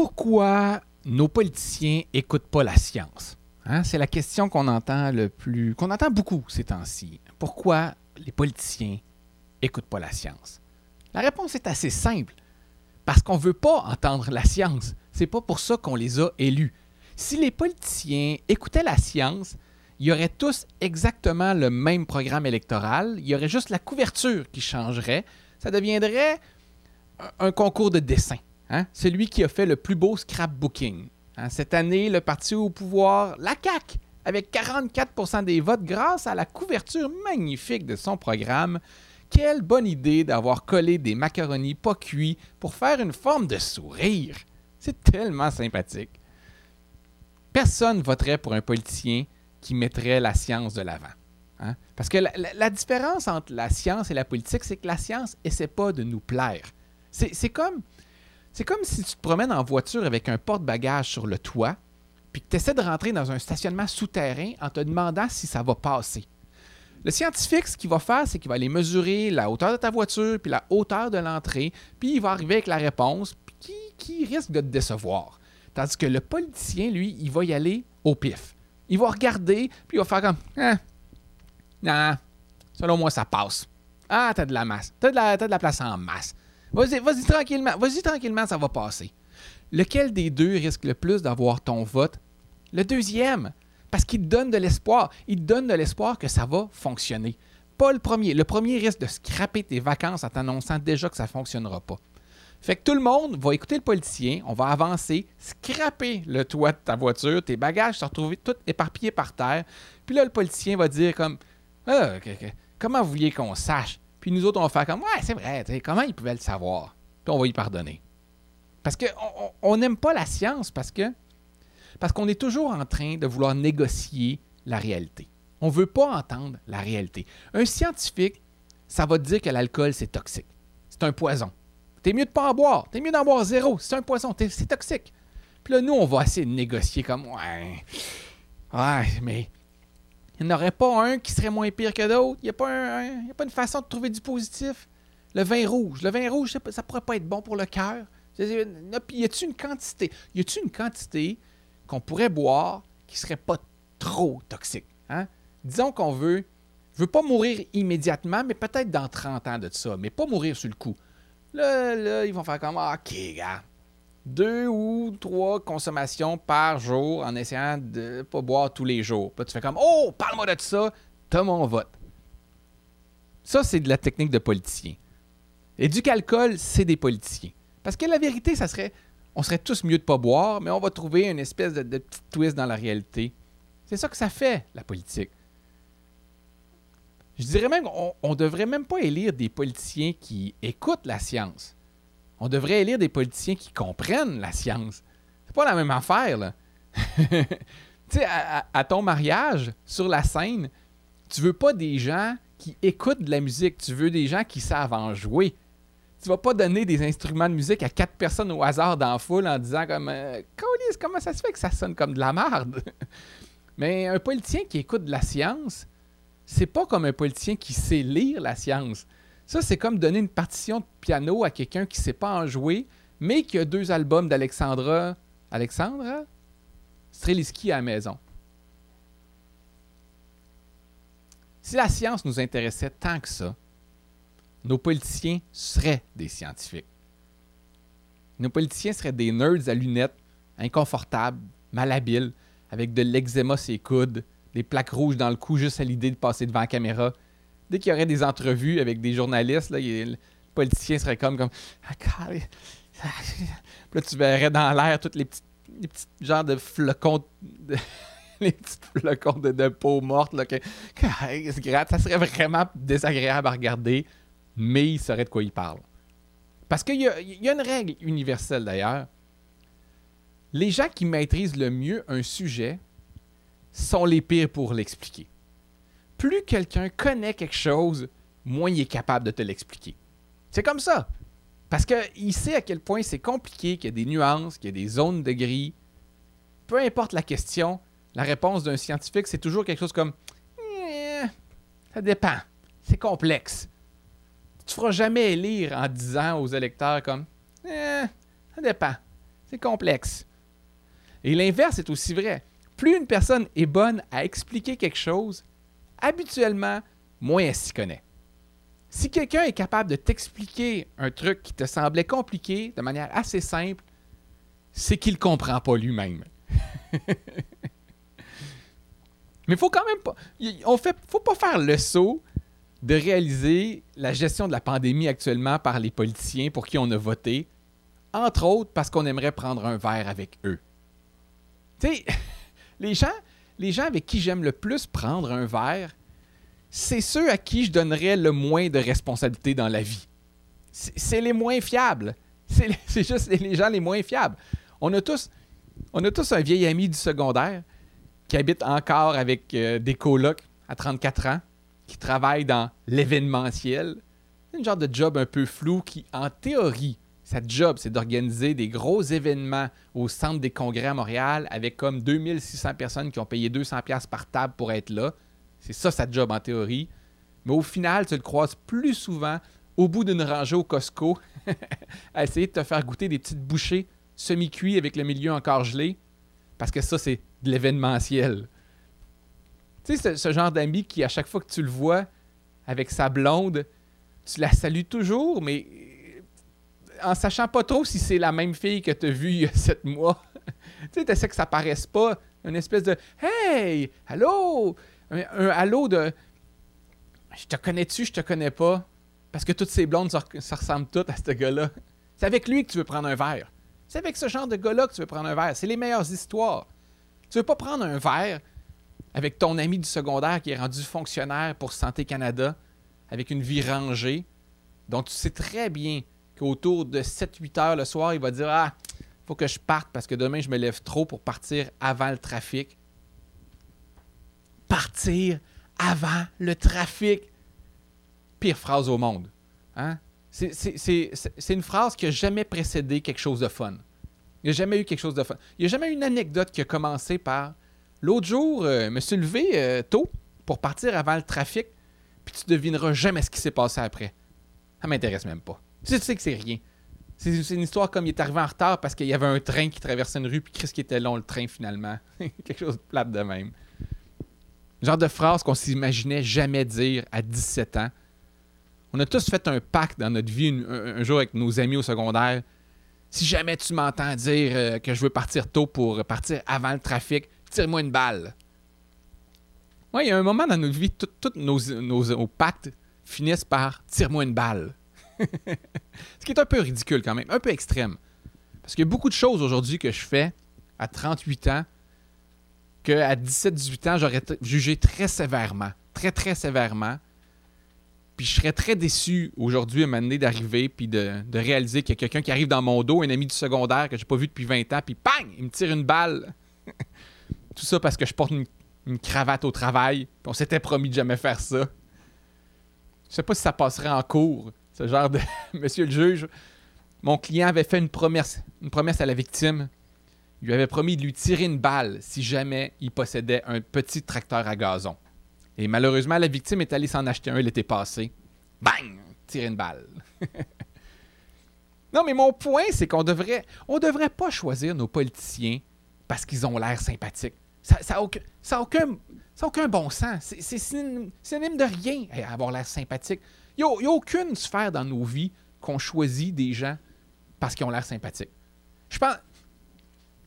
Pourquoi nos politiciens n'écoutent pas la science? Hein, c'est la question qu'on entend le plus, qu'on entend beaucoup ces temps-ci. Pourquoi les politiciens n'écoutent pas la science? La réponse est assez simple. Parce qu'on ne veut pas entendre la science. C'est pas pour ça qu'on les a élus. Si les politiciens écoutaient la science, il y aurait tous exactement le même programme électoral. Il y aurait juste la couverture qui changerait. Ça deviendrait un concours de dessin. Hein? Celui qui a fait le plus beau scrapbooking. Hein? Cette année, le parti au pouvoir, la CAQ, avec 44% des votes grâce à la couverture magnifique de son programme. Quelle bonne idée d'avoir collé des macaronis pas cuits pour faire une forme de sourire. C'est tellement sympathique. Personne voterait pour un politicien qui mettrait la science de l'avant. Hein? Parce que la, différence entre la science et la politique, c'est que la science essaie pas de nous plaire. C'est comme, comme si tu te promènes en voiture avec un porte-bagages sur le toit, puis que tu essaies de rentrer dans un stationnement souterrain en te demandant si ça va passer. Le scientifique, ce qu'il va faire, c'est qu'il va aller mesurer la hauteur de ta voiture, puis la hauteur de l'entrée, puis il va arriver avec la réponse qui, qui risque de te décevoir? Tandis que le politicien, lui, il va y aller au pif. Il va regarder, puis il va faire comme hein, Non, selon moi, ça passe. Ah, t'as de la masse. T'as de de la place en masse. Vas-y, tranquillement. Vas-y tranquillement, ça va passer. Lequel des deux risque le plus d'avoir ton vote? Le deuxième. Parce qu'il te donne de l'espoir. Il te donne de l'espoir que ça va fonctionner. Pas le premier. Le premier risque de scraper tes vacances en t'annonçant déjà que ça ne fonctionnera pas. Fait que tout le monde va écouter le politicien, on va avancer, scraper le toit de ta voiture, tes bagages se retrouver tout éparpillés par terre. Puis là, le politicien va dire comme ah, Comment vous vouliez qu'on sache Puis nous autres, on va faire comme Ouais, c'est vrai, comment ils pouvaient le savoir? Puis on va y pardonner. Parce qu'on n'aime pas la science parce que parce qu'on est toujours en train de vouloir négocier la réalité. On ne veut pas entendre la réalité. Un scientifique, ça va te dire que l'alcool, c'est toxique. C'est un poison. T'es mieux de pas en boire. T'es mieux d'en boire zéro. C'est un poison. C'est toxique. Puis là, nous, on va essayer de négocier comme Ouais. Ouais, mais il n'y en aurait pas un qui serait moins pire que d'autres. Il n'y a, pas a pas une façon de trouver du positif. Le vin rouge. Le vin rouge, ça, ne pourrait pas être bon pour le cœur. Y a-t-il une quantité? Y a-t-il une quantité qu'on pourrait boire qui serait pas trop toxique? Hein? Disons qu'on veut, veut pas mourir immédiatement, mais peut-être dans 30 ans de ça, mais pas mourir sur le coup. Là, là, ils vont faire comme ah, OK, gars. Deux ou trois consommations par jour en essayant de pas boire tous les jours. Tu fais comme Oh, parle-moi de ça, t'as mon vote. Ça, c'est de la technique de politicien. Du alcool, c'est des politiciens. Parce que la vérité, ça serait on serait tous mieux de pas boire, mais on va trouver une espèce de, de petit twist dans la réalité. C'est ça que ça fait, la politique. Je dirais même qu'on ne devrait même pas élire des politiciens qui écoutent la science. On devrait élire des politiciens qui comprennent la science. C'est pas la même affaire, là. tu sais, à, ton mariage, sur la scène, tu veux pas des gens qui écoutent de la musique, tu veux des gens qui savent en jouer. Tu vas pas donner des instruments de musique à quatre personnes au hasard dans la foule en disant comme euh, comment ça se fait que ça sonne comme de la merde? Mais un politicien qui écoute de la science, c'est pas comme un politicien qui sait lire la science. Ça, c'est comme donner une partition de piano à quelqu'un qui sait pas en jouer, mais qui a deux albums d'Alexandra. Alexandra? Streliski à la maison. Si la science nous intéressait tant que ça, nos politiciens seraient des scientifiques. Nos politiciens seraient des nerds à lunettes, inconfortables, malhabiles, avec de l'eczéma sur les coudes, des plaques rouges dans le cou juste à l'idée de passer devant la caméra. Dès qu'il y aurait des entrevues avec des journalistes, là, le politicien serait comme comme ah, là, tu verrais dans l'air tous les petits, les petits genres de flocons de, les petits flocons de, peau morte là, ça serait vraiment désagréable à regarder, mais il saurait de quoi il parle. Parce qu'il y a une règle universelle d'ailleurs. Les gens qui maîtrisent le mieux un sujet sont les pires pour l'expliquer. Plus quelqu'un connaît quelque chose, moins il est capable de te l'expliquer. C'est comme ça. Parce qu'il sait à quel point c'est compliqué, qu'il y a des nuances, qu'il y a des zones de gris. Peu importe la question, la réponse d'un scientifique, c'est toujours quelque chose comme eh, Ça dépend. C'est complexe. Tu ne feras jamais lire en disant aux électeurs comme eh, Ça dépend. C'est complexe. Et l'inverse est aussi vrai. Plus une personne est bonne à expliquer quelque chose, habituellement, moins elle s'y connaît. Si quelqu'un est capable de t'expliquer un truc qui te semblait compliqué de manière assez simple, c'est qu'il ne comprend pas lui-même. Mais faut quand même pas. On fait, faut pas faire le saut de réaliser la gestion de la pandémie actuellement par les politiciens pour qui on a voté, entre autres parce qu'on aimerait prendre un verre avec eux. Tu sais, les gens, les gens avec qui j'aime le plus prendre un verre, c'est ceux à qui je donnerais le moins de responsabilité dans la vie. C'est les moins fiables. C'est juste les gens les moins fiables. On a tous, on a tous un vieil ami du secondaire qui habite encore avec euh, des colocs à 34 ans, qui travaille dans l'événementiel. Une genre de job un peu flou qui, en théorie, sa job, c'est d'organiser des gros événements au centre des congrès à Montréal avec comme 2600 personnes qui ont payé 200 pièces par table pour être là. C'est ça sa job en théorie. Mais au final, tu le croises plus souvent au bout d'une rangée au Costco à essayer de te faire goûter des petites bouchées semi-cuits avec le milieu encore gelé. Parce que ça, c'est de l'événementiel. Tu sais, ce, genre d'ami qui, à chaque fois que tu le vois avec sa blonde, tu la salues toujours, mais en sachant pas trop si c'est la même fille que tu as vue il y a sept mois. tu sais, tu essaies que ça paraisse pas. Une espèce de Hey, allô! Un, allô de Je te connais-tu, je te connais pas? Parce que toutes ces blondes, ça, toutes à ce gars-là. C'est avec lui que tu veux prendre un verre. C'est avec ce genre de gars-là que tu veux prendre un verre. C'est les meilleures histoires. Tu veux pas prendre un verre avec ton ami du secondaire qui est rendu fonctionnaire pour Santé Canada, avec une vie rangée, dont tu sais très bien qu'autour de 7-8 heures le soir, il va dire Ah, faut que je parte parce que demain, je me lève trop pour partir avant le trafic. Partir avant le trafic. Pire phrase au monde. Hein? C'est une phrase qui n'a jamais précédé quelque chose de fun. Il n'y a jamais eu quelque chose de fun. Il n'y a jamais eu une anecdote qui a commencé par L'autre jour, euh, je me suis levé euh, tôt pour partir avant le trafic, puis tu devineras jamais ce qui s'est passé après. Ça m'intéresse même pas. Tu sais que c'est rien. C'est une histoire comme il est arrivé en retard parce qu'il y avait un train qui traversait une rue, puis Chris qui était long le train finalement. Quelque chose de plate de même. genre de phrase qu'on s'imaginait jamais dire à 17 ans. On a tous fait un pacte dans notre vie un, jour avec nos amis au secondaire. Si jamais tu m'entends dire euh, que je veux partir tôt pour partir avant le trafic, tire-moi une balle. Oui, il y a un moment dans notre vie, tous nos, nos, pactes finissent par tire-moi une balle. Ce qui est un peu ridicule quand même, un peu extrême. Parce qu'il y a beaucoup de choses aujourd'hui que je fais à 38 ans qu'à 17-18 ans, j'aurais jugé très sévèrement. Très, très sévèrement. Puis je serais très déçu aujourd'hui à moment d'arriver puis de, réaliser qu'il y a quelqu'un qui arrive dans mon dos, un ami du secondaire que j'ai pas vu depuis 20 ans, puis bang, il me tire une balle. Tout ça parce que je porte une, cravate au travail, puis on s'était promis de jamais faire ça. Je sais pas si ça passerait en cours, ce genre de Monsieur le juge, mon client avait fait une promesse, à la victime. Il lui avait promis de lui tirer une balle si jamais il possédait un petit tracteur à gazon. Et malheureusement, la victime est allée s'en acheter un l'été passé. Bang! Tirer une balle. non, mais mon point, c'est qu'on devrait, on devrait pas choisir nos politiciens parce qu'ils ont l'air sympathiques. Ça n'a aucun, ça aucun, aucun, bon sens. C'est synonyme de rien, avoir l'air sympathique. Il n'y a, aucune sphère dans nos vies qu'on choisit des gens parce qu'ils ont l'air sympathiques. Je pense.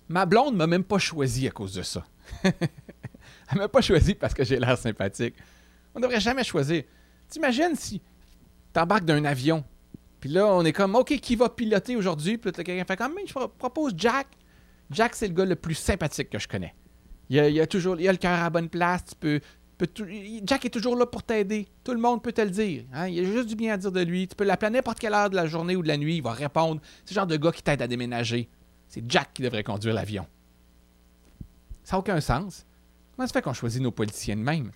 Ma blonde m'a même pas choisi à cause de ça. Elle m'a pas choisi parce que j'ai l'air sympathique. On ne devrait jamais choisir. T'imagines si t'embarques d'un avion, puis là, on est comme, OK, qui va piloter aujourd'hui? Puis là, quelqu'un fait comme, je propose Jack. Jack, c'est le gars le plus sympathique que je connais. Il a, toujours il a le cœur à bonne place. Tu peux, Jack est toujours là pour t'aider. Tout le monde peut te le dire. Hein. Il a juste du bien à dire de lui. Tu peux l'appeler à n'importe quelle heure de la journée ou de la nuit. Il va répondre. C'est le genre de gars qui t'aide à déménager. C'est Jack qui devrait conduire l'avion. Ça n'a aucun sens. Comment ça fait qu'on choisit nos politiciens de même?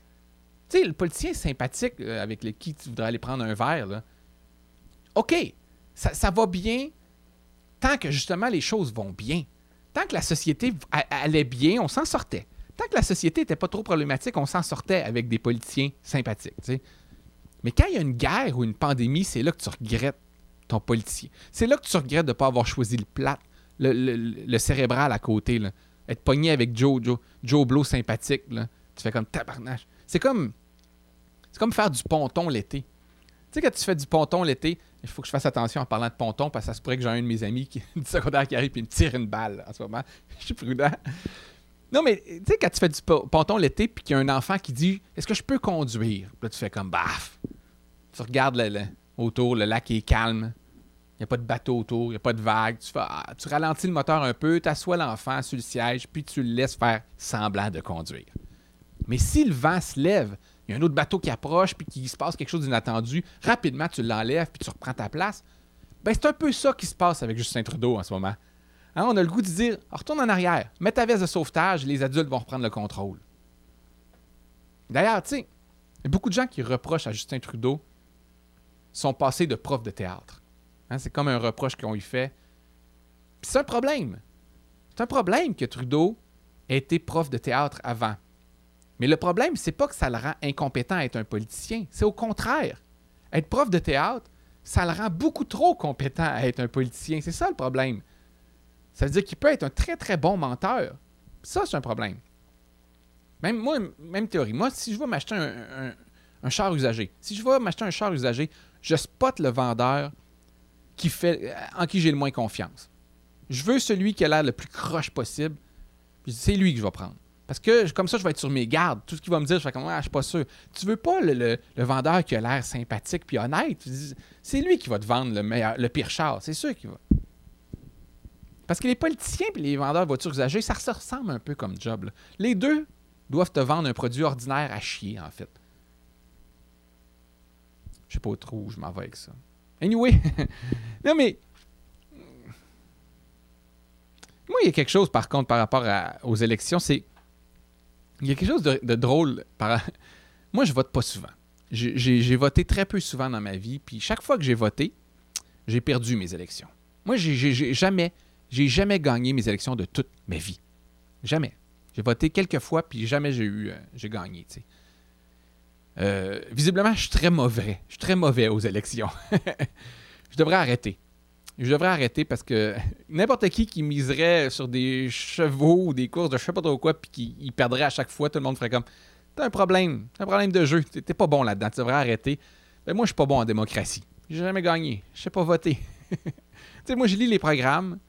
Tu sais, le politicien sympathique euh, avec qui tu voudrais aller prendre un verre, là. OK, ça va bien tant que justement les choses vont bien tant que la société allait bien, on s'en sortait. Tant que la société n'était pas trop problématique, on s'en sortait avec des politiciens sympathiques. Mais quand il y a une guerre ou une pandémie, c'est là que tu regrettes ton politicien. C'est là que tu regrettes de ne pas avoir choisi le plat, le, le, cérébral à côté. Là. Être pogné avec Joe, Joe, Joe Blow sympathique. Là. Tu fais comme tabarnache. C'est comme, c'est comme faire du ponton l'été. Tu sais, quand tu fais du ponton l'été, il faut que je fasse attention en parlant de ponton parce que ça se pourrait que j'ai un de mes amis qui, du secondaire qui arrive et me tire une balle en ce moment. je suis prudent. Non, mais tu sais, quand tu fais du ponton l'été puis qu'il y a un enfant qui dit Est-ce que je peux conduire? Là, tu fais comme baf. Tu regardes le, autour, le lac est calme. Il n'y a pas de bateau autour, il n'y a pas de vagues. Tu, ah, tu ralentis le moteur un peu, tu assois l'enfant sur le siège, puis tu le laisses faire semblant de conduire. Mais si le vent se lève, il y a un autre bateau qui approche, puis qu'il se passe quelque chose d'inattendu, rapidement tu l'enlèves, puis tu reprends ta place. Ben, c'est un peu ça qui se passe avec Justin Trudeau en ce moment. Hein, on a le goût de dire retourne en arrière, mets ta veste de sauvetage, les adultes vont reprendre le contrôle. D'ailleurs, tu sais, beaucoup de gens qui reprochent à Justin Trudeau son passé de prof de théâtre. Hein, c'est comme un reproche qu'on lui fait. c'est un problème. C'est un problème que Trudeau ait été prof de théâtre avant. Mais le problème, c'est pas que ça le rend incompétent à être un politicien. C'est au contraire. Être prof de théâtre, ça le rend beaucoup trop compétent à être un politicien. C'est ça le problème. Ça veut dire qu'il peut être un très très bon menteur. Ça, c'est un problème. Même moi, même théorie. Moi, si je veux m'acheter un, char usagé, si je veux m'acheter un char usagé, je spot le vendeur qui fait, en qui j'ai le moins confiance. Je veux celui qui a l'air le plus croche possible. C'est lui que je vais prendre. Parce que comme ça, je vais être sur mes gardes. Tout ce qu'il va me dire, je vais comme, ah, je suis pas sûr. Tu veux pas le, vendeur qui a l'air sympathique puis honnête? C'est lui qui va te vendre le, le pire char. C'est sûr qu'il va. Parce que les politiciens et les vendeurs de voitures usagées, ça se ressemble un peu comme job. Les deux doivent te vendre un produit ordinaire à chier, en fait. Je sais pas trop où je m'en vais avec ça. Anyway, non mais. Moi, il y a quelque chose, par contre, par rapport aux élections, c'est. Il y a quelque chose de, drôle. Moi, je vote pas souvent. J'ai voté très peu souvent dans ma vie, puis chaque fois que j'ai voté, j'ai perdu mes élections. Moi, j'ai jamais, j'ai jamais gagné mes élections de toute ma vie. Jamais. J'ai voté quelques fois, puis jamais j'ai eu, euh, j'ai gagné. Euh, visiblement, je suis très mauvais. Je suis très mauvais aux élections. je devrais arrêter. Je devrais arrêter parce que n'importe qui qui miserait sur des chevaux ou des courses de je sais pas trop quoi, puis qui perdrait à chaque fois, tout le monde ferait comme T'as un problème, t'as un problème de jeu, t'es pas bon là-dedans, tu devrais arrêter. Ben, moi, je suis pas bon en démocratie. J'ai jamais gagné. Je sais pas voter. tu sais, moi, je lis les programmes,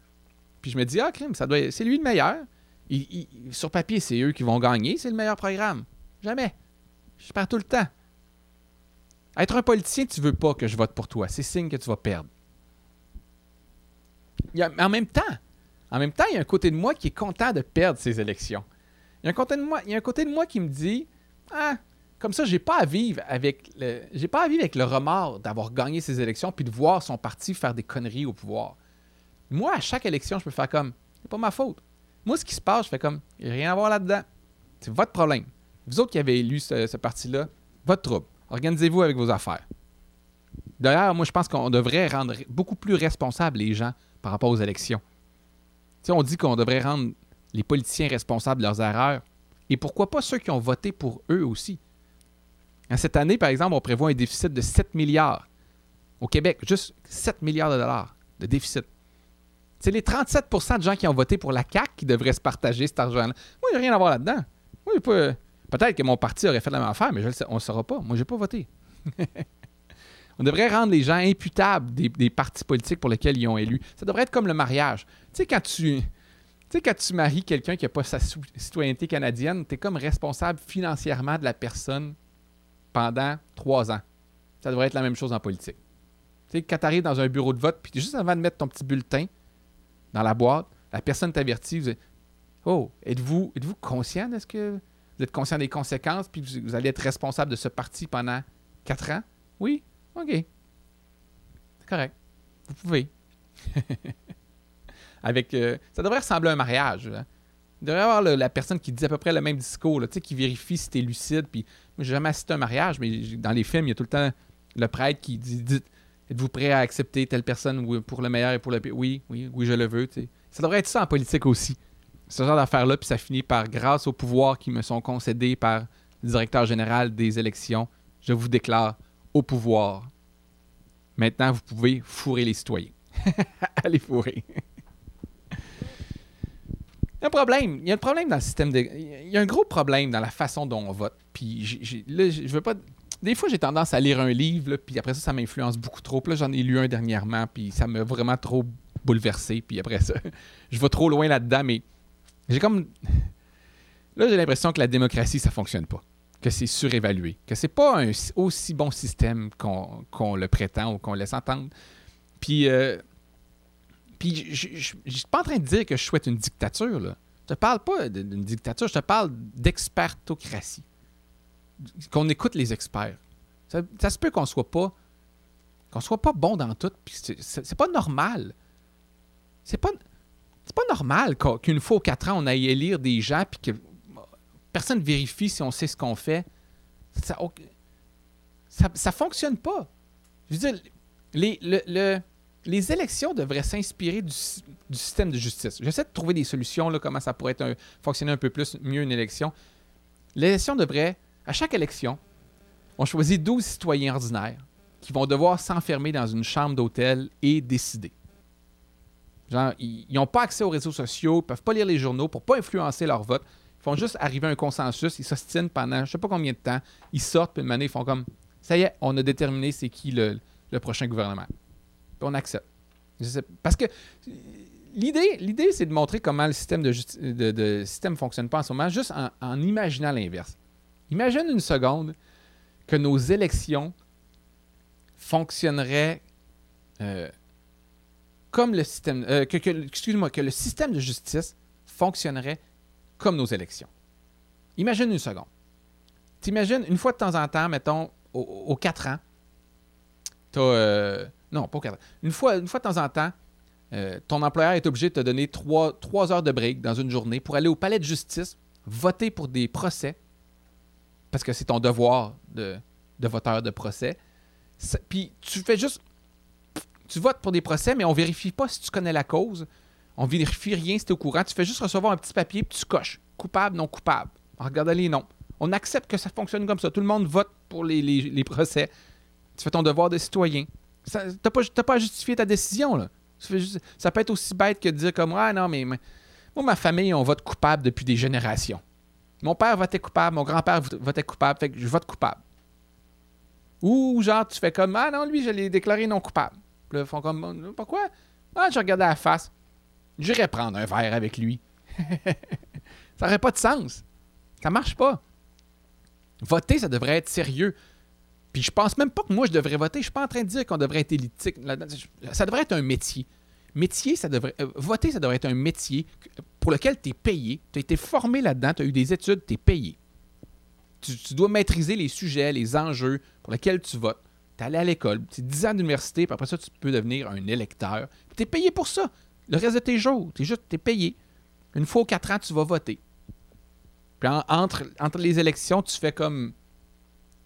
puis je me dis, ah, crime, ça doit c'est lui le meilleur. sur papier, c'est eux qui vont gagner, c'est le meilleur programme. Jamais. Je perds tout le temps. Être un politicien, tu veux pas que je vote pour toi. C'est signe que tu vas perdre. en même temps, en même temps, il y a un côté de moi qui est content de perdre ces élections. Il y a un côté de moi, il y a un côté de moi qui me dit Ah, comme ça, j'ai pas à vivre avec le. J'ai pas à vivre avec le remords d'avoir gagné ces élections puis de voir son parti faire des conneries au pouvoir. Moi, à chaque élection, je peux faire comme C'est pas ma faute. Moi, ce qui se passe, je fais comme Il a rien à voir là-dedans. C'est votre problème. Vous autres qui avez élu ce, parti-là, votre trouble. Organisez-vous avec vos affaires. D'ailleurs, moi, je pense qu'on devrait rendre beaucoup plus responsables les gens par rapport aux élections. On dit qu'on devrait rendre les politiciens responsables de leurs erreurs. Et pourquoi pas ceux qui ont voté pour eux aussi? Cette année, par exemple, on prévoit un déficit de 7 milliards. Au Québec, juste 7 milliards de dollars de déficit. C'est les 37% de gens qui ont voté pour la CAQ qui devraient se partager cet argent-là. Moi, a rien à voir là-dedans. Peut-être que mon parti aurait fait la même affaire, mais je on ne le saura pas. Moi, je n'ai pas voté. on devrait rendre les gens imputables des, partis politiques pour lesquels ils ont élu. Ça devrait être comme le mariage. Tu sais, quand tu, tu quand tu maries quelqu'un qui n'a pas sa citoyenneté canadienne, tu es comme responsable financièrement de la personne pendant trois ans. Ça devrait être la même chose en politique. Tu sais, quand tu arrives dans un bureau de vote, puis juste avant de mettre ton petit bulletin dans la boîte, la personne t'avertit, Oh, êtes-vous êtes conscient de ce que vous êtes conscient des conséquences, puis vous, allez être responsable de ce parti pendant quatre ans? Oui? OK. C'est correct. Vous pouvez. Avec, euh, ça devrait ressembler à un mariage. Hein. Il devrait y avoir la personne qui dit à peu près le même discours, là, qui vérifie si tu es lucide. Puis, moi, j'ai jamais assisté à un mariage, mais dans les films, il y a tout le temps le prêtre qui dit, Êtes-vous prêt à accepter telle personne pour le meilleur et pour le pire? Oui, oui, oui, je le veux. Ça devrait être ça en politique aussi ce genre d'affaires-là, puis ça finit par, grâce aux pouvoirs qui me sont concédés par le directeur général des élections, je vous déclare au pouvoir. Maintenant, vous pouvez fourrer les citoyens. Allez fourrer. un problème. Il y a un problème dans le système. Il y a un gros problème dans la façon dont on vote. Puis là, je veux pas. Des fois, j'ai tendance à lire un livre, puis après ça, ça m'influence beaucoup trop. Là, j'en ai lu un dernièrement, puis ça m'a vraiment trop bouleversé. Puis après ça, je vais trop loin là-dedans, mais j'ai comme. Là, j'ai l'impression que la démocratie, ça fonctionne pas. Que c'est surévalué. Que c'est pas un si- aussi bon système qu'on le prétend ou qu'on laisse entendre. Puis. euh, puis je je suis pas en train de dire que je souhaite une dictature, là. Je te parle pas d'une dictature, je te parle d'expertocratie. Qu'on écoute les experts. Ça, se peut qu'on soit pas qu'on soit pas bon dans tout, puis c'est- pas normal. C'est pas pas normal qu'une fois aux quatre ans on aille élire des gens puis que personne vérifie si on sait ce qu'on fait. Ça, ça, fonctionne pas. Je veux dire, les, le- le- les élections devraient s'inspirer du, sy- du système de justice. J'essaie de trouver des solutions, là, comment ça pourrait fonctionner un peu plus mieux une élection. L'élection devrait, à chaque élection, on choisit 12 citoyens ordinaires qui vont devoir s'enfermer dans une chambre d'hôtel et décider. Genre, ils n'ont pas accès aux réseaux sociaux, ils peuvent pas lire les journaux pour pas influencer leur vote. Ils font juste arriver à un consensus, ils s'ostinent pendant je sais pas combien de temps, ils sortent, puis une année, ils font comme ça y est, on a déterminé c'est qui le, prochain gouvernement. Puis on accepte. Parce que l'idée, l'idée c'est de montrer comment le système de, fonctionne pas en ce moment, juste en imaginant l'inverse. Imagine une seconde que nos élections fonctionneraient euh, comme le système, euh, excuse-moi, que le système de justice fonctionnerait comme nos élections. Imagine une seconde. T'imagines, une fois de temps en temps, mettons, aux, 4 ans, t'as... euh, non, pas aux 4 ans. Une fois, une fois de temps en temps, ton employeur est obligé de te donner 3, heures de break dans une journée pour aller au palais de justice, voter pour des procès, parce que c'est ton devoir de, voteur de procès. Puis tu fais juste... Tu votes pour des procès, mais on vérifie pas si tu connais la cause. On vérifie rien si tu es au courant. Tu fais juste recevoir un petit papier, puis tu coches. Coupable, non coupable. En regardant les noms. On accepte que ça fonctionne comme ça. Tout le monde vote pour les, procès. Tu fais ton devoir de citoyen. Tu n'as pas, pas à justifier ta décision. Là. Ça peut être aussi bête que de dire comme Ah non, mais- moi, ma famille, on vote coupable depuis des générations. Mon père votait coupable, mon grand-père vot- votait coupable, fait que je vote coupable. Ou genre, tu fais comme Ah non, lui, je l'ai déclaré non coupable. Puis là, ils font comme Pourquoi? Ah, je regardais la face. J'irais prendre un verre avec lui. ça n'aurait pas de sens. Ça marche pas. Voter, ça devrait être sérieux. Puis je pense même pas que moi je devrais voter. Je suis pas en train de dire qu'on devrait être élitique. Ça devrait être un métier. Métier, ça devrait. euh, voter, ça devrait être un métier pour lequel tu es payé. Tu as été formé là-dedans, tu as eu des études, tu es payé. Tu, tu dois maîtriser les sujets, les enjeux pour lesquels tu votes. Tu es allé à l'école, c'est 10 ans d'université, puis après ça, tu peux devenir un électeur. Tu es payé pour ça. Le reste de tes jours, tu es juste t'es payé. Une fois aux 4 ans, tu vas voter. Puis en- entre, entre les élections, tu fais comme,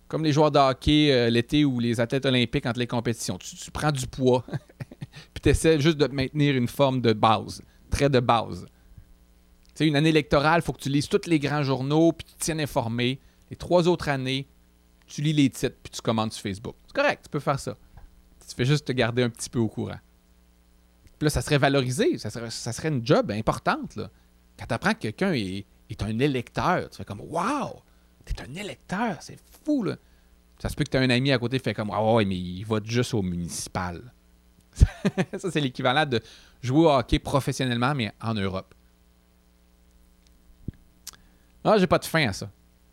comme les joueurs de hockey euh, l'été ou les athlètes olympiques entre les compétitions. Tu, tu prends du poids, puis tu essaies juste de te maintenir une forme de base, très de base. Sais, une année électorale, il faut que tu lises tous les grands journaux, puis tu te tiennes informé. Les trois autres années, tu lis les titres, puis tu commandes sur Facebook. C'est correct, tu peux faire ça. Tu fais juste te garder un petit peu au courant. Puis là, ça serait valorisé, ça serait, une job importante. Là. Quand tu apprends que quelqu'un est, est un électeur, tu fais comme Waouh! T'es un électeur, c'est fou là. Ça se peut que tu as un ami à côté qui fait comme Ah ouais, mais il vote juste au municipal. ça, c'est l'équivalent de jouer au hockey professionnellement, mais en Europe. Ah, j'ai pas de fin à ça.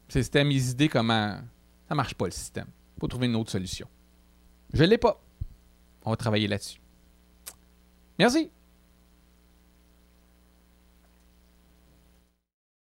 C'était mes idées comment. Ça marche pas le système. Faut trouver une autre solution. Je l'ai pas. On va travailler là-dessus. Merci.